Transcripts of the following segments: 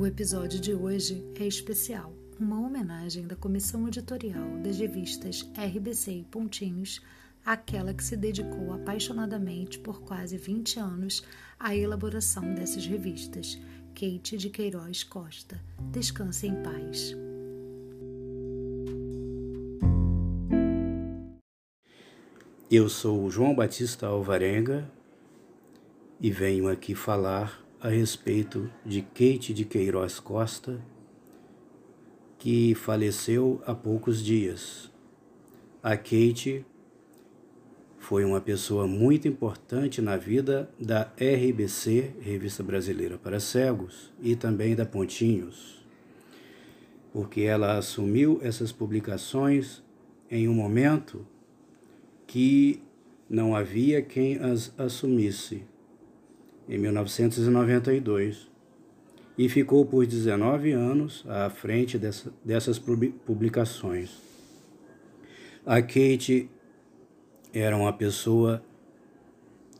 O episódio de hoje é especial, uma homenagem da comissão editorial das revistas RBC e Pontinhos àquela que se dedicou apaixonadamente por quase 20 anos à elaboração dessas revistas, Kate de Queiroz Costa. Descanse em paz. Eu sou João Batista Alvarenga e venho aqui falar a respeito de Kate de Queiroz Costa, que faleceu há poucos dias. A Kate foi uma pessoa muito importante na vida da RBC, Revista Brasileira para Cegos, e também da Pontinhos, porque ela assumiu essas publicações em um momento que não havia quem as assumisse, em 1992, e ficou por 19 anos à frente dessa, dessas publicações. A Kate era uma pessoa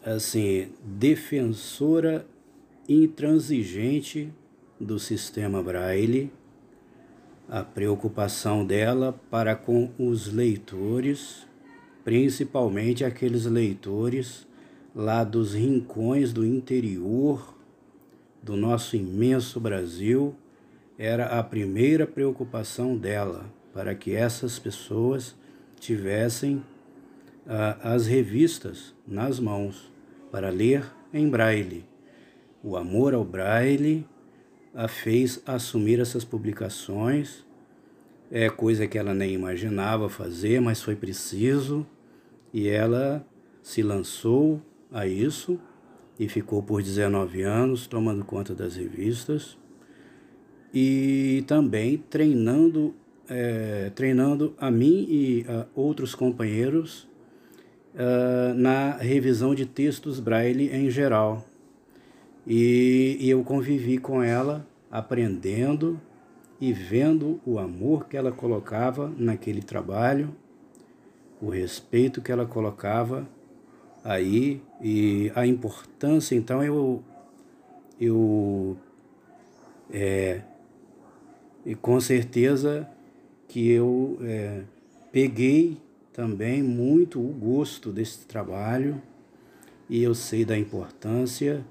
assim defensora intransigente do sistema Braille, a preocupação dela para com os leitores principalmente aqueles leitores lá dos rincões do interior do nosso imenso Brasil, era a primeira preocupação dela, para que essas pessoas tivessem ah, as revistas nas mãos para ler em braille. O amor ao braille a fez assumir essas publicações é coisa que ela nem imaginava fazer, mas foi preciso e ela se lançou a isso e ficou por 19 anos tomando conta das revistas e também treinando é, treinando a mim e a outros companheiros uh, na revisão de textos braille em geral. E, e eu convivi com ela aprendendo e vendo o amor que ela colocava naquele trabalho, o respeito que ela colocava aí e a importância, então eu eu é, e com certeza que eu é, peguei também muito o gosto desse trabalho e eu sei da importância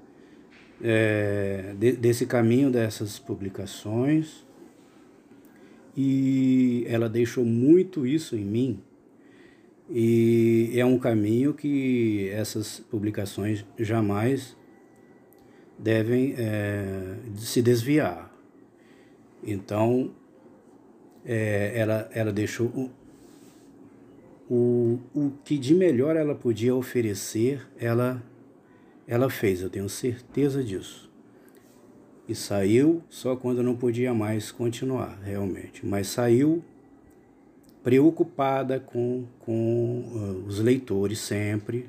é, de, desse caminho dessas publicações e ela deixou muito isso em mim. E é um caminho que essas publicações jamais devem é, se desviar. Então, é, ela, ela deixou o, o, o que de melhor ela podia oferecer, ela, ela fez, eu tenho certeza disso e saiu só quando não podia mais continuar, realmente. Mas saiu preocupada com, com uh, os leitores sempre.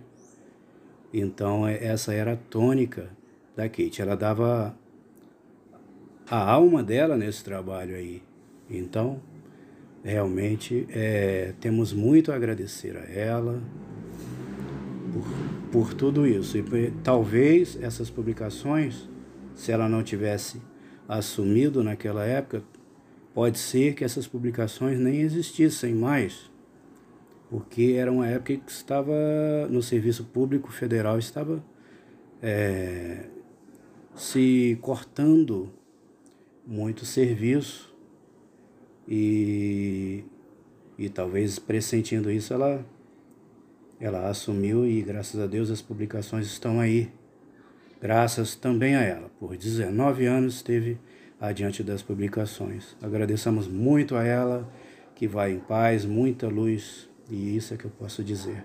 Então, é, essa era a tônica da Kate. Ela dava a alma dela nesse trabalho aí. Então, realmente, é, temos muito a agradecer a ela por, por tudo isso. E talvez essas publicações se ela não tivesse assumido naquela época, pode ser que essas publicações nem existissem mais, porque era uma época que estava no serviço público federal estava é, se cortando muito serviço e, e talvez pressentindo isso ela ela assumiu e graças a Deus as publicações estão aí graças também a ela. Por 19 anos esteve adiante das publicações. Agradeçamos muito a ela, que vai em paz, muita luz, e isso é que eu posso dizer.